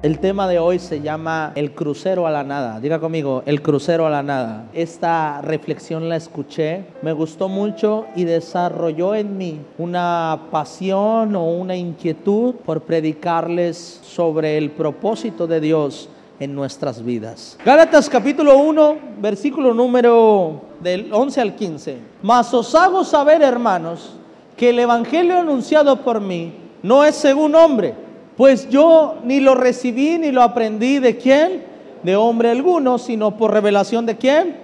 El tema de hoy se llama El crucero a la nada. Diga conmigo, el crucero a la nada. Esta reflexión la escuché, me gustó mucho y desarrolló en mí una pasión o una inquietud por predicarles sobre el propósito de Dios en nuestras vidas. Gálatas capítulo 1, versículo número del 11 al 15. Mas os hago saber, hermanos, que el evangelio anunciado por mí no es según hombre pues yo ni lo recibí ni lo aprendí de quién, de hombre alguno, sino por revelación de quién,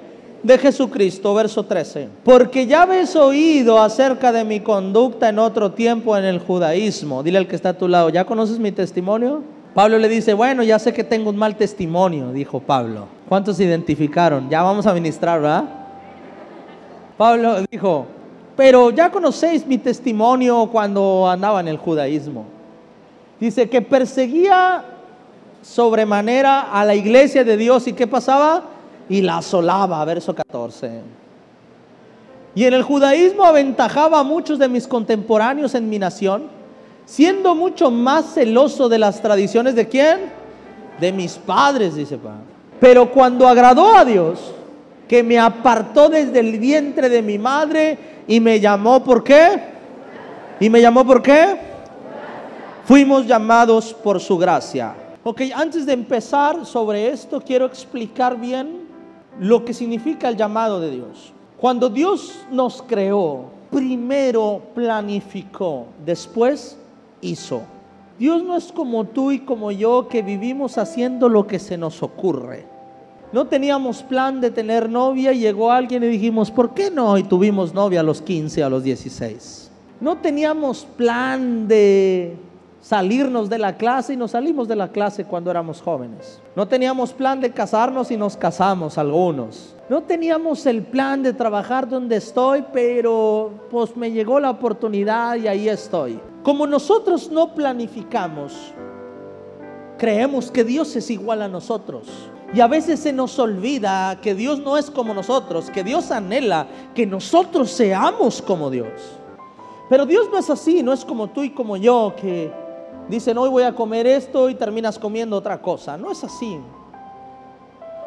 de Jesucristo, verso 13. Porque ya habéis oído acerca de mi conducta en otro tiempo en el judaísmo. Dile al que está a tu lado, ¿ya conoces mi testimonio? Pablo le dice, bueno, ya sé que tengo un mal testimonio, dijo Pablo. ¿Cuántos se identificaron? Ya vamos a ministrar, ¿verdad? Pablo dijo, pero ya conocéis mi testimonio cuando andaba en el judaísmo. Dice que perseguía sobremanera a la iglesia de Dios y ¿qué pasaba? Y la asolaba, verso 14. Y en el judaísmo aventajaba a muchos de mis contemporáneos en mi nación, siendo mucho más celoso de las tradiciones de quién? De mis padres, dice Pablo. Pero cuando agradó a Dios, que me apartó desde el vientre de mi madre y me llamó, ¿por qué? ¿Y me llamó por qué? Fuimos llamados por su gracia. Ok, antes de empezar sobre esto, quiero explicar bien lo que significa el llamado de Dios. Cuando Dios nos creó, primero planificó, después hizo. Dios no es como tú y como yo que vivimos haciendo lo que se nos ocurre. No teníamos plan de tener novia y llegó alguien y dijimos, ¿por qué no? Y tuvimos novia a los 15, a los 16. No teníamos plan de salirnos de la clase y nos salimos de la clase cuando éramos jóvenes. No teníamos plan de casarnos y nos casamos algunos. No teníamos el plan de trabajar donde estoy, pero pues me llegó la oportunidad y ahí estoy. Como nosotros no planificamos, creemos que Dios es igual a nosotros. Y a veces se nos olvida que Dios no es como nosotros, que Dios anhela que nosotros seamos como Dios. Pero Dios no es así, no es como tú y como yo, que dicen hoy voy a comer esto y terminas comiendo otra cosa. No es así.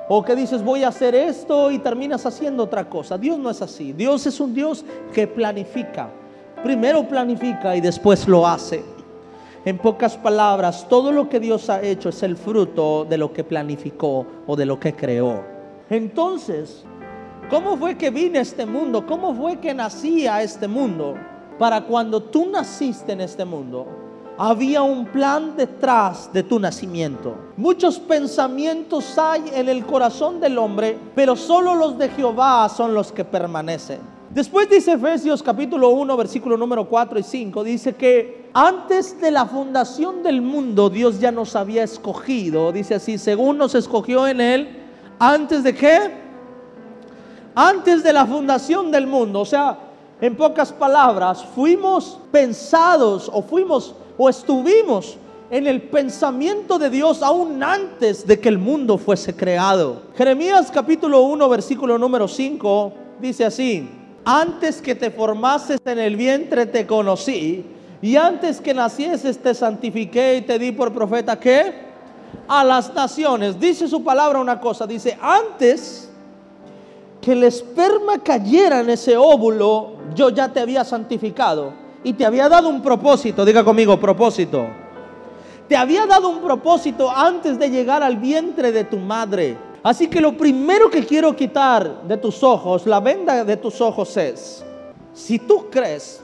O que dices voy a hacer esto y terminas haciendo otra cosa. Dios no es así. Dios es un Dios que planifica. Primero planifica y después lo hace. En pocas palabras, todo lo que Dios ha hecho es el fruto de lo que planificó o de lo que creó. Entonces, ¿cómo fue que vine a este mundo? ¿Cómo fue que nací a este mundo? Para cuando tú naciste en este mundo, había un plan detrás de tu nacimiento. Muchos pensamientos hay en el corazón del hombre, pero solo los de Jehová son los que permanecen. Después dice Efesios capítulo 1, versículo número 4 y 5, dice que antes de la fundación del mundo Dios ya nos había escogido, dice así, según nos escogió en él, antes de qué? Antes de la fundación del mundo, o sea, en pocas palabras, fuimos pensados o fuimos o estuvimos en el pensamiento de Dios aún antes de que el mundo fuese creado. Jeremías capítulo 1 versículo número 5 dice así, antes que te formases en el vientre te conocí y antes que nacieses te santifiqué y te di por profeta que a las naciones. Dice su palabra una cosa, dice, antes que el esperma cayera en ese óvulo, yo ya te había santificado y te había dado un propósito, diga conmigo, propósito. Te había dado un propósito antes de llegar al vientre de tu madre. Así que lo primero que quiero quitar de tus ojos, la venda de tus ojos es, si tú crees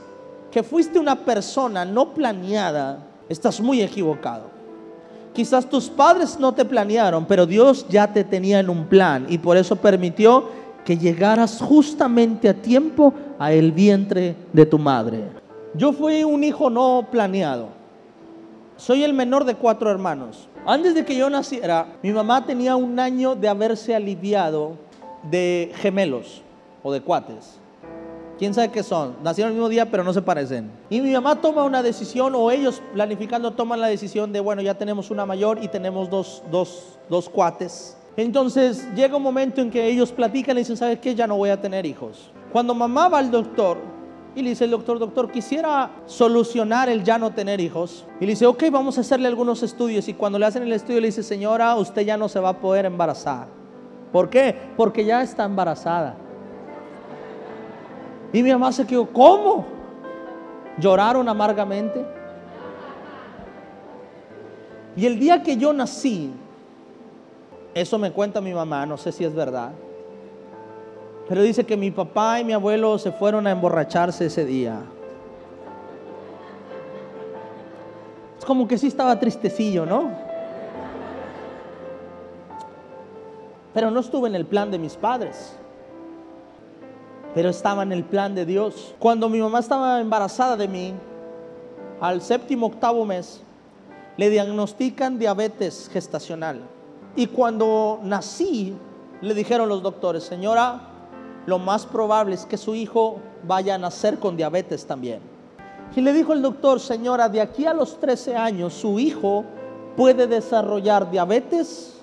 que fuiste una persona no planeada, estás muy equivocado. Quizás tus padres no te planearon, pero Dios ya te tenía en un plan y por eso permitió que llegaras justamente a tiempo a el vientre de tu madre. Yo fui un hijo no planeado. Soy el menor de cuatro hermanos. Antes de que yo naciera, mi mamá tenía un año de haberse aliviado de gemelos o de cuates. ¿Quién sabe qué son? Nacieron el mismo día, pero no se parecen. Y mi mamá toma una decisión, o ellos planificando toman la decisión de, bueno, ya tenemos una mayor y tenemos dos, dos, dos cuates. Entonces llega un momento en que ellos platican y dicen, ¿sabes qué? Ya no voy a tener hijos. Cuando mamá va al doctor, Y le dice el doctor, doctor, quisiera solucionar el ya no tener hijos. Y le dice, ok, vamos a hacerle algunos estudios. Y cuando le hacen el estudio, le dice, señora, usted ya no se va a poder embarazar. ¿Por qué? Porque ya está embarazada. Y mi mamá se quedó, ¿cómo? Lloraron amargamente. Y el día que yo nací, eso me cuenta mi mamá, no sé si es verdad, pero dice que mi papá y mi abuelo se fueron a emborracharse ese día. Es como que sí estaba tristecillo, ¿no? Pero no estuve en el plan de mis padres. Pero estaba en el plan de Dios. Cuando mi mamá estaba embarazada de mí, al séptimo octavo mes, le diagnostican diabetes gestacional. Y cuando nací, le dijeron los doctores, señora, lo más probable es que su hijo vaya a nacer con diabetes también. Y le dijo el doctor, señora, de aquí a los 13 años su hijo puede desarrollar diabetes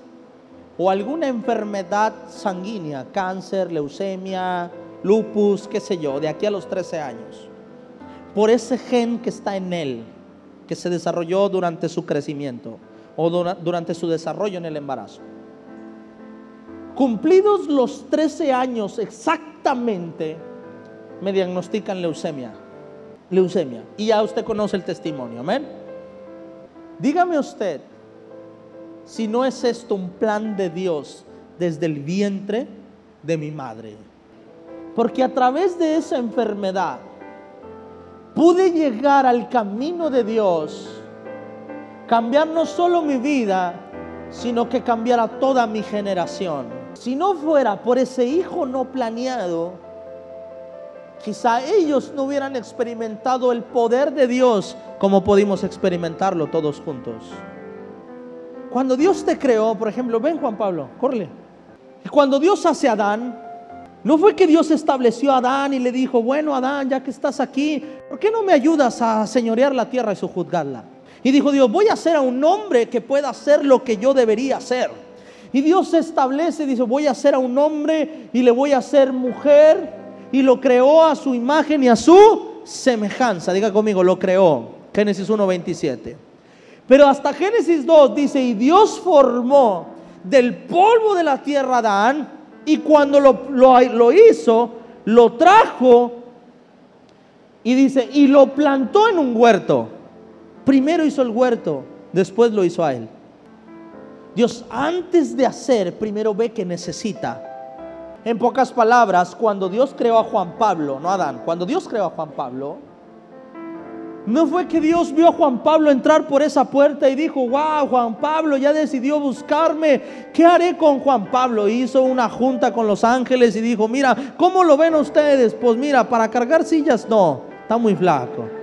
o alguna enfermedad sanguínea, cáncer, leucemia, lupus, qué sé yo, de aquí a los 13 años. Por ese gen que está en él, que se desarrolló durante su crecimiento o durante su desarrollo en el embarazo. Cumplidos los 13 años exactamente, me diagnostican leucemia. Leucemia. Y ya usted conoce el testimonio, amén. Dígame usted si no es esto un plan de Dios desde el vientre de mi madre. Porque a través de esa enfermedad pude llegar al camino de Dios, cambiar no solo mi vida, sino que cambiara toda mi generación. Si no fuera por ese hijo no planeado, quizá ellos no hubieran experimentado el poder de Dios como pudimos experimentarlo todos juntos. Cuando Dios te creó, por ejemplo, ven Juan Pablo, corre. Cuando Dios hace a Adán, no fue que Dios estableció a Adán y le dijo, bueno Adán, ya que estás aquí, ¿por qué no me ayudas a señorear la tierra y sujuzgarla? Y dijo Dios, voy a hacer a un hombre que pueda hacer lo que yo debería hacer. Y Dios se establece, dice, voy a hacer a un hombre y le voy a hacer mujer. Y lo creó a su imagen y a su semejanza. Diga conmigo, lo creó. Génesis 1.27. Pero hasta Génesis 2 dice, y Dios formó del polvo de la tierra a Adán. Y cuando lo, lo hizo, lo trajo y dice, y lo plantó en un huerto. Primero hizo el huerto, después lo hizo a él. Dios antes de hacer, primero ve que necesita. En pocas palabras, cuando Dios creó a Juan Pablo, no Adán, cuando Dios creó a Juan Pablo, no fue que Dios vio a Juan Pablo entrar por esa puerta y dijo, wow, Juan Pablo ya decidió buscarme, ¿qué haré con Juan Pablo? Hizo una junta con los ángeles y dijo, mira, ¿cómo lo ven ustedes? Pues mira, para cargar sillas, no, está muy flaco.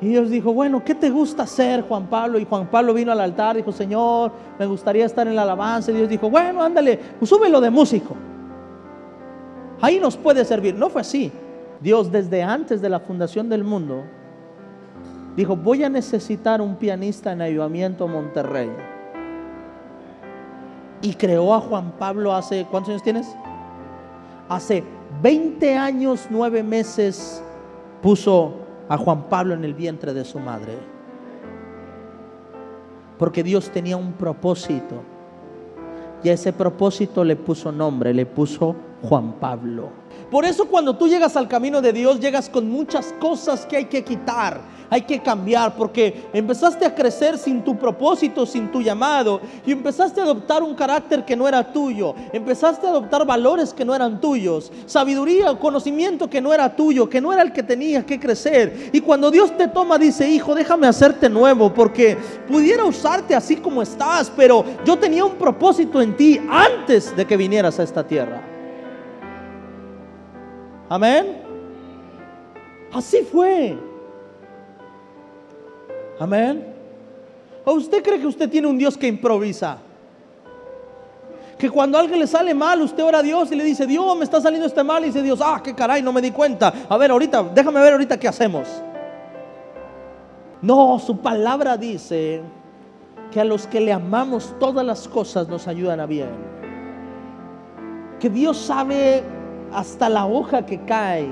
Y Dios dijo, bueno, ¿qué te gusta hacer, Juan Pablo? Y Juan Pablo vino al altar, dijo, Señor, me gustaría estar en la alabanza. Y Dios dijo, bueno, ándale, pues súbelo de músico. Ahí nos puede servir. No fue así. Dios desde antes de la fundación del mundo dijo, voy a necesitar un pianista en Ayudamiento Monterrey. Y creó a Juan Pablo hace, ¿cuántos años tienes? Hace 20 años, 9 meses puso a Juan Pablo en el vientre de su madre. Porque Dios tenía un propósito. Y a ese propósito le puso nombre, le puso Juan Pablo. Por eso cuando tú llegas al camino de Dios, llegas con muchas cosas que hay que quitar hay que cambiar porque empezaste a crecer sin tu propósito, sin tu llamado y empezaste a adoptar un carácter que no era tuyo, empezaste a adoptar valores que no eran tuyos, sabiduría o conocimiento que no era tuyo, que no era el que tenías que crecer. Y cuando Dios te toma, dice, hijo, déjame hacerte nuevo porque pudiera usarte así como estás, pero yo tenía un propósito en ti antes de que vinieras a esta tierra. Amén. Así fue. Amén. ¿O usted cree que usted tiene un Dios que improvisa? Que cuando a alguien le sale mal, usted ora a Dios y le dice, Dios, me está saliendo este mal. Y dice Dios, ah, qué caray, no me di cuenta. A ver, ahorita, déjame ver ahorita qué hacemos. No, su palabra dice que a los que le amamos todas las cosas nos ayudan a bien. Que Dios sabe hasta la hoja que cae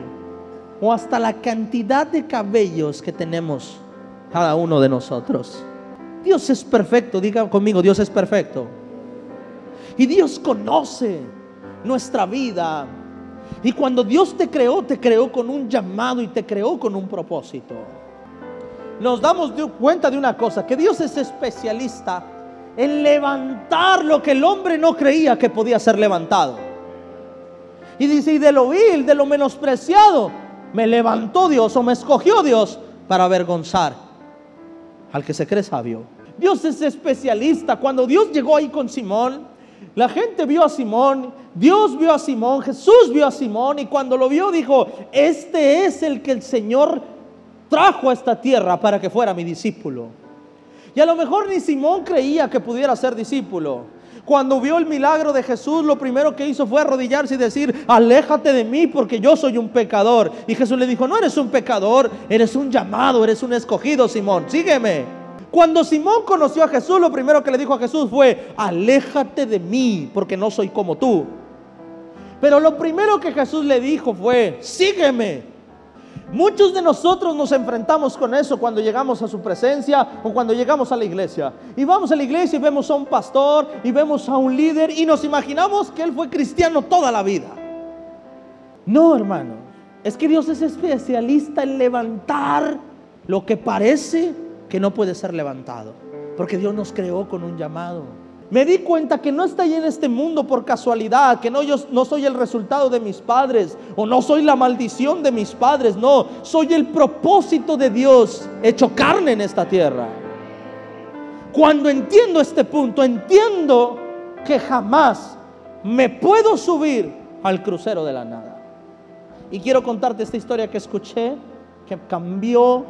o hasta la cantidad de cabellos que tenemos cada uno de nosotros. Dios es perfecto, diga conmigo, Dios es perfecto. Y Dios conoce nuestra vida. Y cuando Dios te creó, te creó con un llamado y te creó con un propósito. Nos damos cuenta de una cosa, que Dios es especialista en levantar lo que el hombre no creía que podía ser levantado. Y dice, y de lo vil, de lo menospreciado, me levantó Dios o me escogió Dios para avergonzar al que se cree sabio. Dios es especialista. Cuando Dios llegó ahí con Simón, la gente vio a Simón, Dios vio a Simón, Jesús vio a Simón y cuando lo vio dijo, este es el que el Señor trajo a esta tierra para que fuera mi discípulo. Y a lo mejor ni Simón creía que pudiera ser discípulo. Cuando vio el milagro de Jesús, lo primero que hizo fue arrodillarse y decir, aléjate de mí porque yo soy un pecador. Y Jesús le dijo, no eres un pecador, eres un llamado, eres un escogido, Simón, sígueme. Cuando Simón conoció a Jesús, lo primero que le dijo a Jesús fue, aléjate de mí porque no soy como tú. Pero lo primero que Jesús le dijo fue, sígueme. Muchos de nosotros nos enfrentamos con eso cuando llegamos a su presencia o cuando llegamos a la iglesia. Y vamos a la iglesia y vemos a un pastor y vemos a un líder y nos imaginamos que él fue cristiano toda la vida. No, hermano. Es que Dios es especialista en levantar lo que parece que no puede ser levantado. Porque Dios nos creó con un llamado. Me di cuenta que no estoy en este mundo por casualidad, que no yo no soy el resultado de mis padres o no soy la maldición de mis padres, no, soy el propósito de Dios hecho carne en esta tierra. Cuando entiendo este punto, entiendo que jamás me puedo subir al crucero de la nada. Y quiero contarte esta historia que escuché que cambió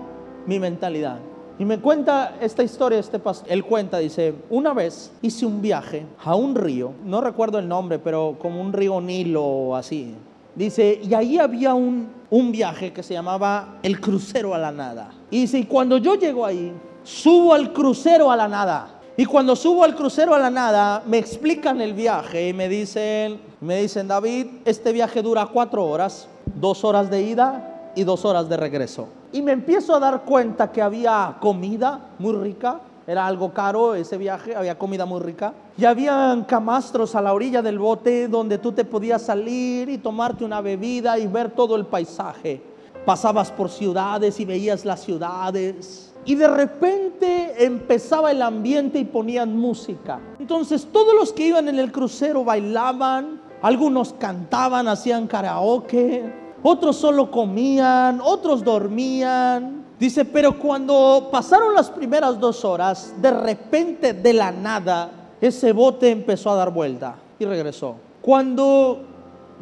mi mentalidad. Y me cuenta esta historia, este pastor, él cuenta, dice, una vez hice un viaje a un río, no recuerdo el nombre, pero como un río Nilo o así. Dice, y ahí había un, un viaje que se llamaba el crucero a la nada. Y dice, y cuando yo llego ahí, subo al crucero a la nada. Y cuando subo al crucero a la nada, me explican el viaje y me dicen, me dicen, David, este viaje dura cuatro horas, dos horas de ida y dos horas de regreso. Y me empiezo a dar cuenta que había comida muy rica. Era algo caro ese viaje, había comida muy rica. Y habían camastros a la orilla del bote donde tú te podías salir y tomarte una bebida y ver todo el paisaje. Pasabas por ciudades y veías las ciudades. Y de repente empezaba el ambiente y ponían música. Entonces todos los que iban en el crucero bailaban, algunos cantaban, hacían karaoke otros solo comían, otros dormían. Dice, pero cuando pasaron las primeras dos horas, de repente de la nada, ese bote empezó a dar vuelta y regresó. Cuando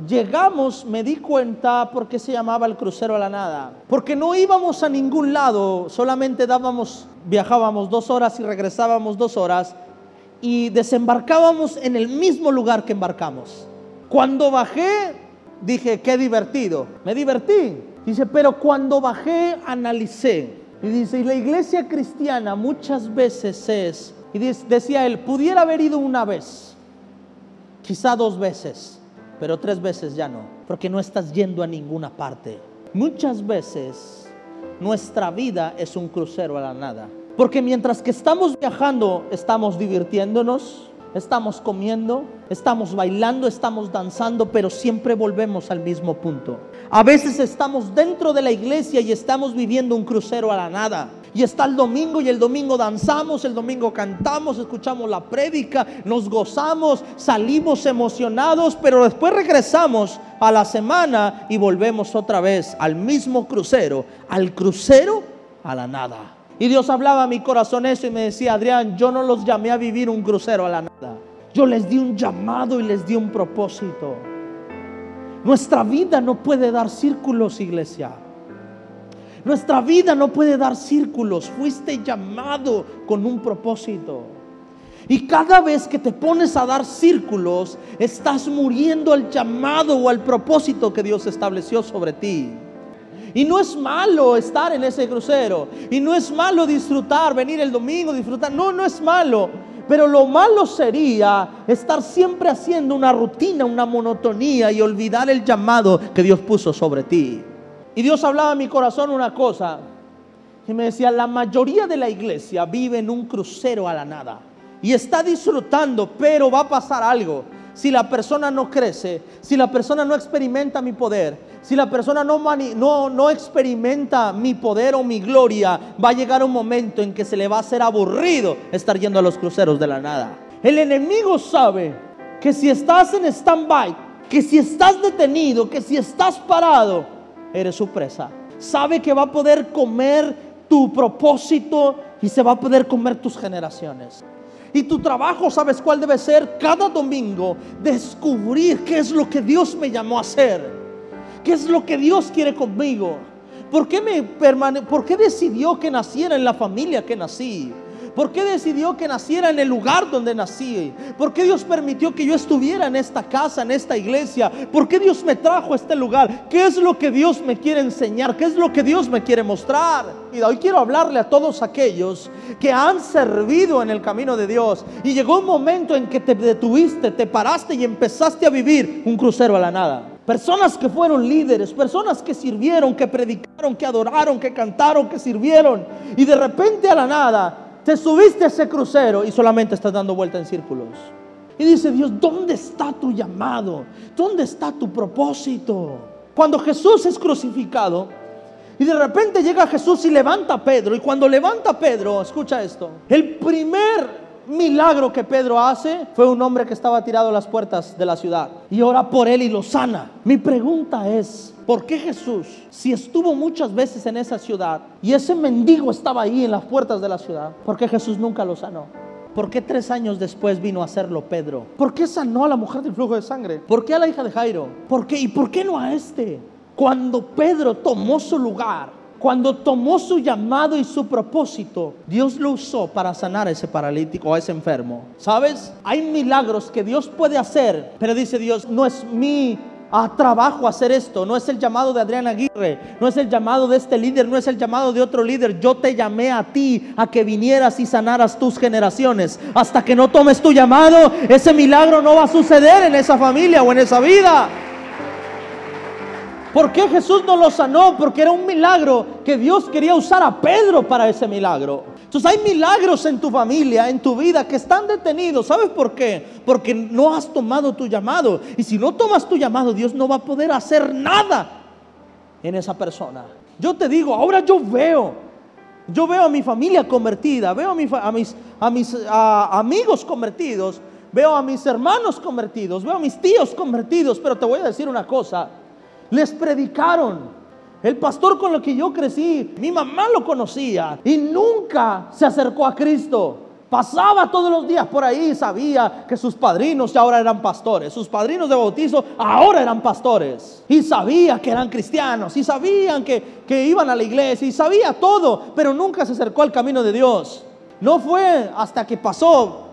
llegamos me di cuenta por qué se llamaba el crucero a la nada. Porque no íbamos a ningún lado, solamente dábamos, viajábamos dos horas y regresábamos dos horas y desembarcábamos en el mismo lugar que embarcamos. Cuando bajé dije, qué divertido. Me divertí. Dice, pero cuando bajé, analicé. Y dice, y la iglesia cristiana muchas veces es, y decía él, pudiera haber ido una vez, quizá dos veces, pero tres veces ya no, porque no estás yendo a ninguna parte. Muchas veces nuestra vida es un crucero a la nada. Porque mientras que estamos viajando, estamos divirtiéndonos, estamos comiendo, estamos bailando, estamos danzando, pero siempre volvemos al mismo punto. A veces estamos dentro de la iglesia y estamos viviendo un crucero a la nada. Y está el domingo y el domingo danzamos, el domingo cantamos, escuchamos la prédica, nos gozamos, salimos emocionados, pero después regresamos a la semana y volvemos otra vez al mismo crucero, al crucero a la nada. Y Dios hablaba a mi corazón eso y me decía, Adrián, yo no los llamé a vivir un crucero a la nada. Yo les di un llamado y les di un propósito. Nuestra vida no puede dar círculos, iglesia. Nuestra vida no puede dar círculos. Fuiste llamado con un propósito. Y cada vez que te pones a dar círculos, estás muriendo al llamado o al propósito que Dios estableció sobre ti. Y no es malo estar en ese crucero. Y no es malo disfrutar, venir el domingo, disfrutar. No, no es malo. Pero lo malo sería estar siempre haciendo una rutina, una monotonía y olvidar el llamado que Dios puso sobre ti. Y Dios hablaba en mi corazón una cosa, y me decía, la mayoría de la iglesia vive en un crucero a la nada y está disfrutando, pero va a pasar algo. Si la persona no crece, si la persona no experimenta mi poder, si la persona no, no, no experimenta mi poder o mi gloria, va a llegar un momento en que se le va a hacer aburrido estar yendo a los cruceros de la nada. El enemigo sabe que si estás en stand-by, que si estás detenido, que si estás parado, eres su presa. Sabe que va a poder comer tu propósito y se va a poder comer tus generaciones. Y tu trabajo, ¿sabes cuál debe ser? Cada domingo descubrir qué es lo que Dios me llamó a hacer. ¿Qué es lo que Dios quiere conmigo? ¿Por qué, me ¿Por qué decidió que naciera en la familia que nací? ¿Por qué decidió que naciera en el lugar donde nací? ¿Por qué Dios permitió que yo estuviera en esta casa, en esta iglesia? ¿Por qué Dios me trajo a este lugar? ¿Qué es lo que Dios me quiere enseñar? ¿Qué es lo que Dios me quiere mostrar? Y hoy quiero hablarle a todos aquellos que han servido en el camino de Dios y llegó un momento en que te detuviste, te paraste y empezaste a vivir un crucero a la nada. Personas que fueron líderes, personas que sirvieron, que predicaron, que adoraron, que cantaron, que sirvieron. Y de repente a la nada te subiste a ese crucero y solamente estás dando vuelta en círculos. Y dice Dios, ¿dónde está tu llamado? ¿Dónde está tu propósito? Cuando Jesús es crucificado y de repente llega Jesús y levanta a Pedro. Y cuando levanta a Pedro, escucha esto, el primer milagro que Pedro hace fue un hombre que estaba tirado a las puertas de la ciudad y ora por él y lo sana. Mi pregunta es, ¿por qué Jesús, si estuvo muchas veces en esa ciudad y ese mendigo estaba ahí en las puertas de la ciudad, ¿por qué Jesús nunca lo sanó? ¿Por qué tres años después vino a hacerlo Pedro? ¿Por qué sanó a la mujer del flujo de sangre? ¿Por qué a la hija de Jairo? ¿Por qué? ¿Y por qué no a este? Cuando Pedro tomó su lugar, cuando tomó su llamado y su propósito, Dios lo usó para sanar a ese paralítico, a ese enfermo. ¿Sabes? Hay milagros que Dios puede hacer, pero dice Dios, no es mi ah, trabajo hacer esto, no es el llamado de Adrián Aguirre, no es el llamado de este líder, no es el llamado de otro líder. Yo te llamé a ti a que vinieras y sanaras tus generaciones. Hasta que no tomes tu llamado, ese milagro no va a suceder en esa familia o en esa vida. ¿Por qué Jesús no lo sanó? Porque era un milagro que Dios quería usar a Pedro para ese milagro. Entonces hay milagros en tu familia, en tu vida, que están detenidos. ¿Sabes por qué? Porque no has tomado tu llamado. Y si no tomas tu llamado, Dios no va a poder hacer nada en esa persona. Yo te digo, ahora yo veo, yo veo a mi familia convertida, veo a, mis, a mis amigos convertidos, veo a mis hermanos convertidos, veo a mis tíos convertidos, pero te voy a decir una cosa les predicaron. El pastor con el que yo crecí, mi mamá lo conocía y nunca se acercó a Cristo. Pasaba todos los días por ahí sabía que sus padrinos ya ahora eran pastores. Sus padrinos de bautizo ahora eran pastores. Y sabía que eran cristianos. Y sabían que, que iban a la iglesia. Y sabía todo. Pero nunca se acercó al camino de Dios. No fue hasta que pasó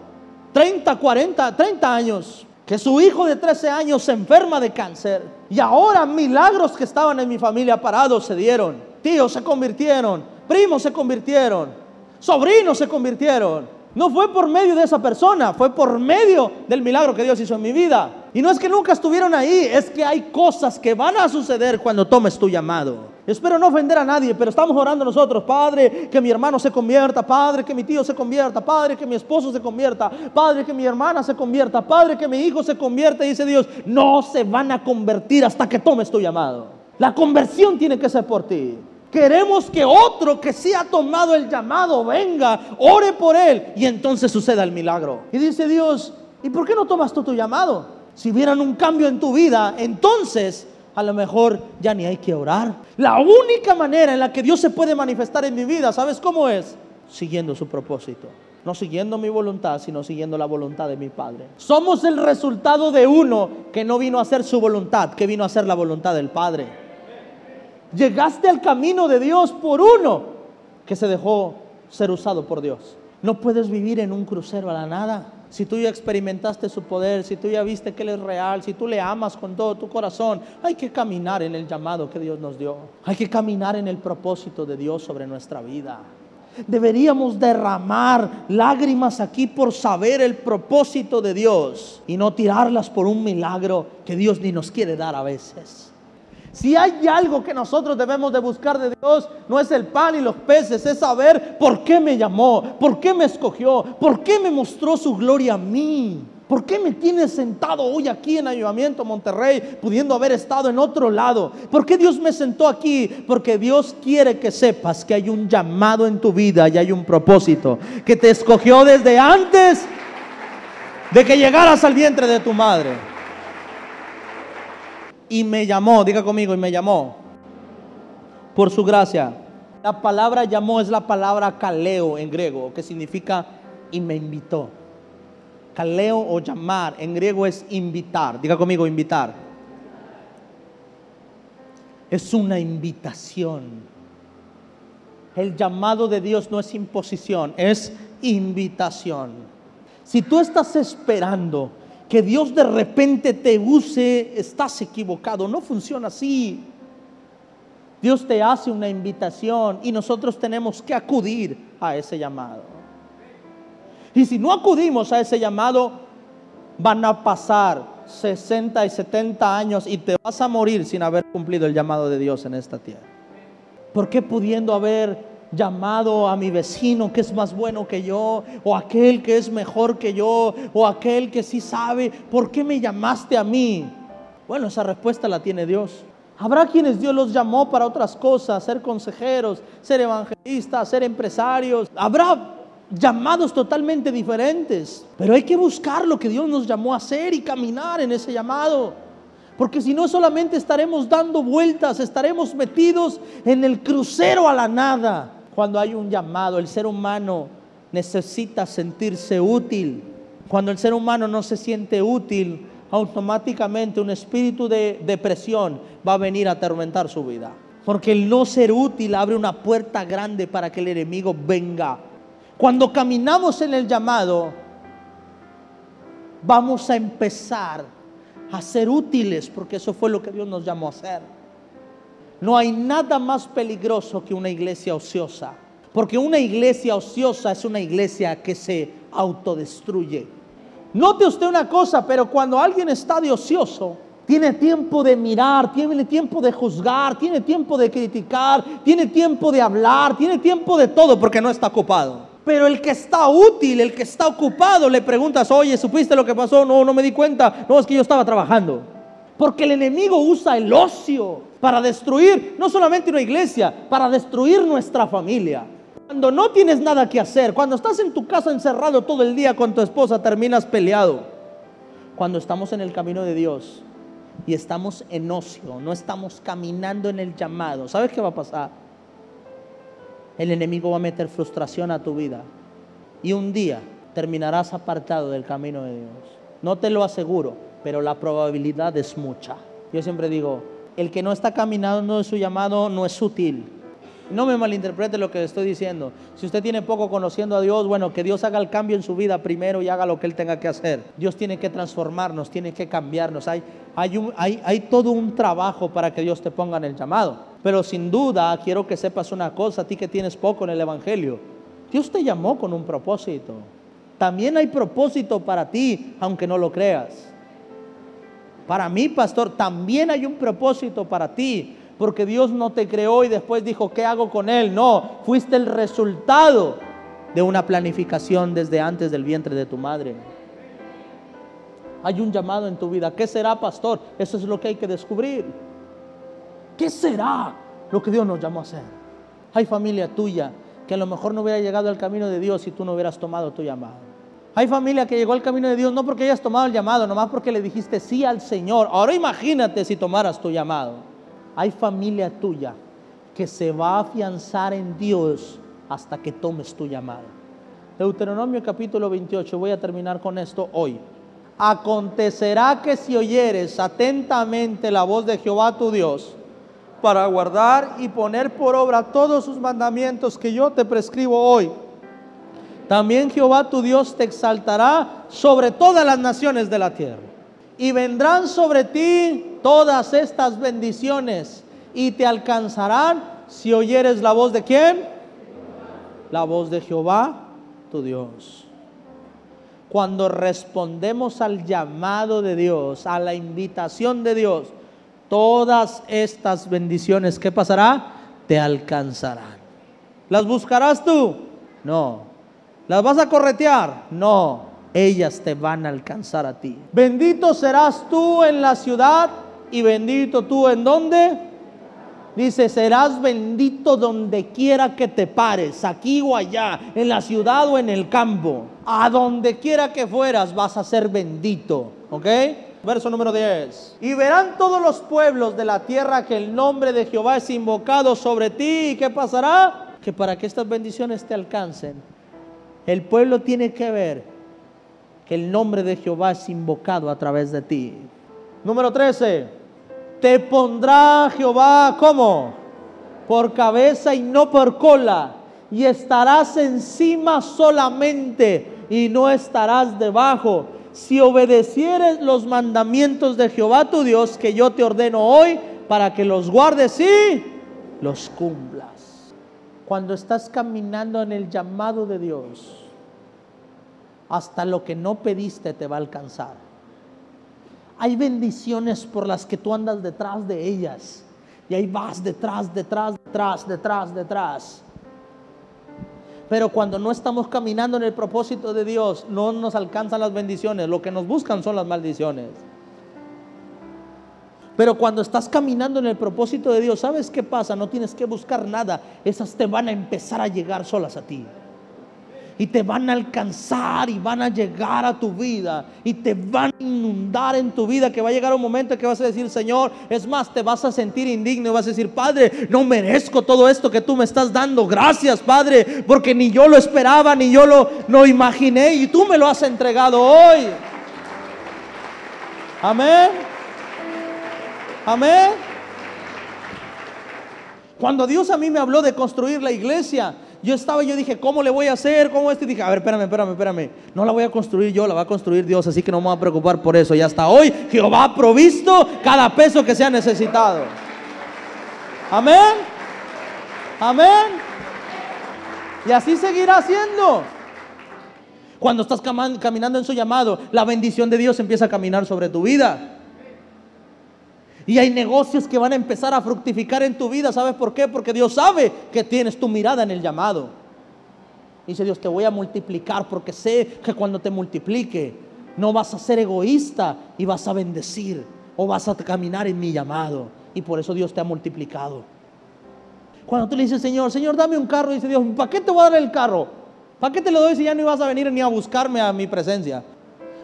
30, 40, 30 años que su hijo de 13 años se enferma de cáncer y ahora milagros que estaban en mi familia parados se dieron. Tíos se convirtieron, primos se convirtieron, sobrinos se convirtieron. No fue por medio de esa persona, fue por medio del milagro que Dios hizo en mi vida. Y no es que nunca estuvieron ahí, es que hay cosas que van a suceder cuando tomes tu llamado. Espero no ofender a nadie, pero estamos orando nosotros, Padre, que mi hermano se convierta, Padre, que mi tío se convierta, Padre, que mi esposo se convierta, Padre, que mi hermana se convierta, Padre, que mi hijo se convierta. Dice Dios, no se van a convertir hasta que tomes tu llamado. La conversión tiene que ser por ti. Queremos que otro que sí ha tomado el llamado venga, ore por él y entonces suceda el milagro. Y dice Dios, ¿y por qué no tomas tú tu llamado? Si vieran un cambio en tu vida, entonces a lo mejor ya ni hay que orar. La única manera en la que Dios se puede manifestar en mi vida, ¿sabes cómo es? Siguiendo su propósito. No siguiendo mi voluntad, sino siguiendo la voluntad de mi Padre. Somos el resultado de uno que no vino a hacer su voluntad, que vino a hacer la voluntad del Padre. Llegaste al camino de Dios por uno que se dejó ser usado por Dios. No puedes vivir en un crucero a la nada si tú ya experimentaste su poder, si tú ya viste que Él es real, si tú le amas con todo tu corazón, hay que caminar en el llamado que Dios nos dio. Hay que caminar en el propósito de Dios sobre nuestra vida. Deberíamos derramar lágrimas aquí por saber el propósito de Dios y no tirarlas por un milagro que Dios ni nos quiere dar a veces. Si hay algo que nosotros debemos de buscar de Dios, no es el pan y los peces, es saber por qué me llamó, por qué me escogió, por qué me mostró su gloria a mí. ¿Por qué me tienes sentado hoy aquí en Ayudamiento Monterrey, pudiendo haber estado en otro lado? ¿Por qué Dios me sentó aquí? Porque Dios quiere que sepas que hay un llamado en tu vida y hay un propósito, que te escogió desde antes de que llegaras al vientre de tu madre. Y me llamó, diga conmigo, y me llamó por su gracia. La palabra llamó es la palabra kaleo en griego, que significa y me invitó. Caleo o llamar en griego es invitar. Diga conmigo, invitar. Es una invitación. El llamado de Dios no es imposición, es invitación. Si tú estás esperando que Dios de repente te use, estás equivocado. No funciona así. Dios te hace una invitación y nosotros tenemos que acudir a ese llamado. Y si no acudimos a ese llamado, van a pasar 60 y 70 años y te vas a morir sin haber cumplido el llamado de Dios en esta tierra. ¿Por qué pudiendo haber llamado a mi vecino que es más bueno que yo, o aquel que es mejor que yo, o aquel que sí sabe, ¿por qué me llamaste a mí? Bueno, esa respuesta la tiene Dios. Habrá quienes Dios los llamó para otras cosas, ser consejeros, ser evangelistas, ser empresarios. Habrá llamados totalmente diferentes. Pero hay que buscar lo que Dios nos llamó a hacer y caminar en ese llamado. Porque si no solamente estaremos dando vueltas, estaremos metidos en el crucero a la nada. Cuando hay un llamado, el ser humano necesita sentirse útil. Cuando el ser humano no se siente útil, automáticamente un espíritu de depresión va a venir a atormentar su vida. Porque el no ser útil abre una puerta grande para que el enemigo venga cuando caminamos en el llamado, vamos a empezar a ser útiles, porque eso fue lo que Dios nos llamó a hacer. No hay nada más peligroso que una iglesia ociosa, porque una iglesia ociosa es una iglesia que se autodestruye. Note usted una cosa, pero cuando alguien está de ocioso, tiene tiempo de mirar, tiene tiempo de juzgar, tiene tiempo de criticar, tiene tiempo de hablar, tiene tiempo de todo porque no está ocupado. Pero el que está útil, el que está ocupado, le preguntas, oye, ¿supiste lo que pasó? No, no me di cuenta. No, es que yo estaba trabajando. Porque el enemigo usa el ocio para destruir no solamente una iglesia, para destruir nuestra familia. Cuando no tienes nada que hacer, cuando estás en tu casa encerrado todo el día con tu esposa, terminas peleado. Cuando estamos en el camino de Dios y estamos en ocio, no estamos caminando en el llamado, ¿sabes qué va a pasar? el enemigo va a meter frustración a tu vida. Y un día terminarás apartado del camino de Dios. No te lo aseguro, pero la probabilidad es mucha. Yo siempre digo, el que no está caminando en su llamado no es útil. No me malinterprete lo que estoy diciendo. Si usted tiene poco conociendo a Dios, bueno, que Dios haga el cambio en su vida primero y haga lo que Él tenga que hacer. Dios tiene que transformarnos, tiene que cambiarnos. Hay, hay, hay, hay todo un trabajo para que Dios te ponga en el llamado. Pero sin duda quiero que sepas una cosa, a ti que tienes poco en el Evangelio. Dios te llamó con un propósito. También hay propósito para ti, aunque no lo creas. Para mí, pastor, también hay un propósito para ti, porque Dios no te creó y después dijo, ¿qué hago con él? No, fuiste el resultado de una planificación desde antes del vientre de tu madre. Hay un llamado en tu vida. ¿Qué será, pastor? Eso es lo que hay que descubrir. ¿Qué será lo que Dios nos llamó a hacer? Hay familia tuya que a lo mejor no hubiera llegado al camino de Dios si tú no hubieras tomado tu llamado. Hay familia que llegó al camino de Dios no porque hayas tomado el llamado, nomás porque le dijiste sí al Señor. Ahora imagínate si tomaras tu llamado. Hay familia tuya que se va a afianzar en Dios hasta que tomes tu llamado. Deuteronomio capítulo 28, voy a terminar con esto hoy. Acontecerá que si oyeres atentamente la voz de Jehová tu Dios, para guardar y poner por obra todos sus mandamientos que yo te prescribo hoy. También Jehová tu Dios te exaltará sobre todas las naciones de la tierra. Y vendrán sobre ti todas estas bendiciones y te alcanzarán si oyeres la voz de quién? la voz de Jehová, tu Dios. Cuando respondemos al llamado de Dios, a la invitación de Dios, todas estas bendiciones, ¿qué pasará? Te alcanzarán. ¿Las buscarás tú? No. ¿Las vas a corretear? No. Ellas te van a alcanzar a ti. Bendito serás tú en la ciudad y bendito tú en dónde? Dice, serás bendito donde quiera que te pares, aquí o allá, en la ciudad o en el campo. A donde quiera que fueras vas a ser bendito. ¿Ok? Verso número 10. Y verán todos los pueblos de la tierra que el nombre de Jehová es invocado sobre ti. ¿Y qué pasará? Que para que estas bendiciones te alcancen, el pueblo tiene que ver que el nombre de Jehová es invocado a través de ti. Número 13 te pondrá Jehová como por cabeza y no por cola, y estarás encima solamente y no estarás debajo. Si obedecieres los mandamientos de Jehová tu Dios que yo te ordeno hoy para que los guardes y los cumplas. Cuando estás caminando en el llamado de Dios, hasta lo que no pediste te va a alcanzar. Hay bendiciones por las que tú andas detrás de ellas. Y ahí vas detrás, detrás, detrás, detrás, detrás. Pero cuando no estamos caminando en el propósito de Dios, no nos alcanzan las bendiciones. Lo que nos buscan son las maldiciones. Pero cuando estás caminando en el propósito de Dios, ¿sabes qué pasa? No tienes que buscar nada. Esas te van a empezar a llegar solas a ti y te van a alcanzar y van a llegar a tu vida y te van a inundar en tu vida que va a llegar un momento que vas a decir, Señor, es más, te vas a sentir indigno y vas a decir, Padre, no merezco todo esto que tú me estás dando. Gracias, Padre, porque ni yo lo esperaba, ni yo lo no imaginé y tú me lo has entregado hoy. Amén. Amén. Cuando Dios a mí me habló de construir la iglesia, yo estaba, yo dije, ¿cómo le voy a hacer? ¿Cómo este? Y dije, a ver, espérame, espérame, espérame. No la voy a construir yo, la va a construir Dios, así que no me voy a preocupar por eso. Y hasta hoy Jehová ha provisto cada peso que sea necesitado. Amén. Amén. Y así seguirá siendo. Cuando estás caminando en su llamado, la bendición de Dios empieza a caminar sobre tu vida. Y hay negocios que van a empezar a fructificar en tu vida. ¿Sabes por qué? Porque Dios sabe que tienes tu mirada en el llamado. Dice Dios, te voy a multiplicar porque sé que cuando te multiplique no vas a ser egoísta y vas a bendecir o vas a caminar en mi llamado. Y por eso Dios te ha multiplicado. Cuando tú le dices, Señor, Señor, dame un carro, dice Dios, ¿para qué te voy a dar el carro? ¿Para qué te lo doy si ya no ibas a venir ni a buscarme a mi presencia?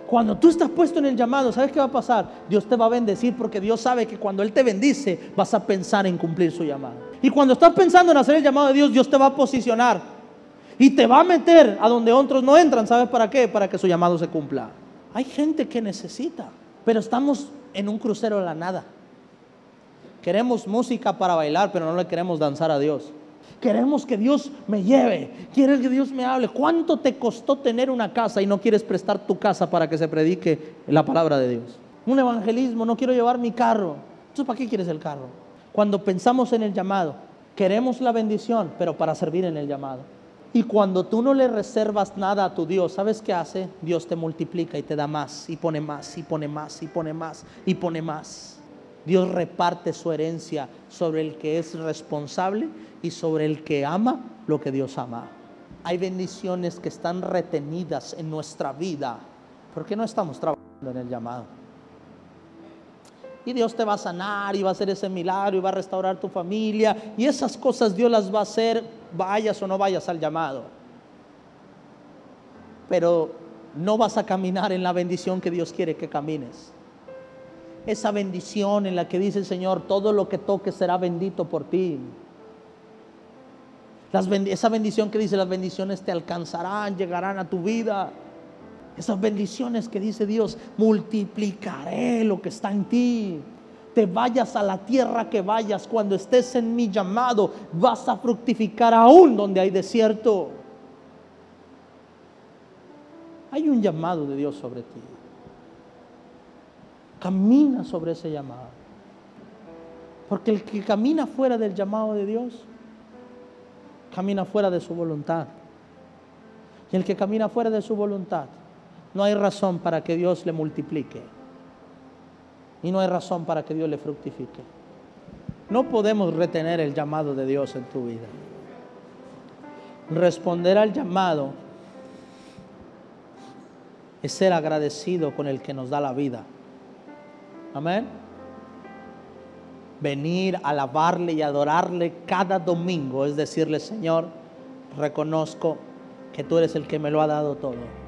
Cuando tú estás puesto en el llamado, ¿sabes qué va a pasar? Dios te va a bendecir porque Dios sabe que cuando Él te bendice, vas a pensar en cumplir su llamado. Y cuando estás pensando en hacer el llamado de Dios, Dios te va a posicionar y te va a meter a donde otros no entran. ¿Sabes para qué? Para que su llamado se cumpla. Hay gente que necesita, pero estamos en un crucero de la nada. Queremos música para bailar, pero no le queremos danzar a Dios. Queremos que Dios me lleve. Quieres que Dios me hable. ¿Cuánto te costó tener una casa y no quieres prestar tu casa para que se predique la palabra de Dios? Un evangelismo, no quiero llevar mi carro. Entonces, ¿para qué quieres el carro? Cuando pensamos en el llamado, queremos la bendición, pero para servir en el llamado. Y cuando tú no le reservas nada a tu Dios, ¿sabes qué hace? Dios te multiplica y te da más, y pone más, y pone más, y pone más, y pone más. Dios reparte su herencia sobre el que es responsable y sobre el que ama lo que Dios ama. Hay bendiciones que están retenidas en nuestra vida. ¿Por qué no estamos trabajando en el llamado? Y Dios te va a sanar y va a hacer ese milagro y va a restaurar tu familia. Y esas cosas Dios las va a hacer, vayas o no vayas al llamado. Pero no vas a caminar en la bendición que Dios quiere que camines esa bendición en la que dice el Señor, todo lo que toque será bendito por ti. esa bendición que dice, las bendiciones te alcanzarán, llegarán a tu vida. Esas bendiciones que dice Dios, multiplicaré lo que está en ti. Te vayas a la tierra que vayas, cuando estés en mi llamado, vas a fructificar aún donde hay desierto. Hay un llamado de Dios sobre ti. Camina sobre ese llamado. Porque el que camina fuera del llamado de Dios, camina fuera de su voluntad. Y el que camina fuera de su voluntad, no hay razón para que Dios le multiplique. Y no hay razón para que Dios le fructifique. No podemos retener el llamado de Dios en tu vida. Responder al llamado es ser agradecido con el que nos da la vida. Amén. Venir a alabarle y adorarle cada domingo es decirle, Señor, reconozco que tú eres el que me lo ha dado todo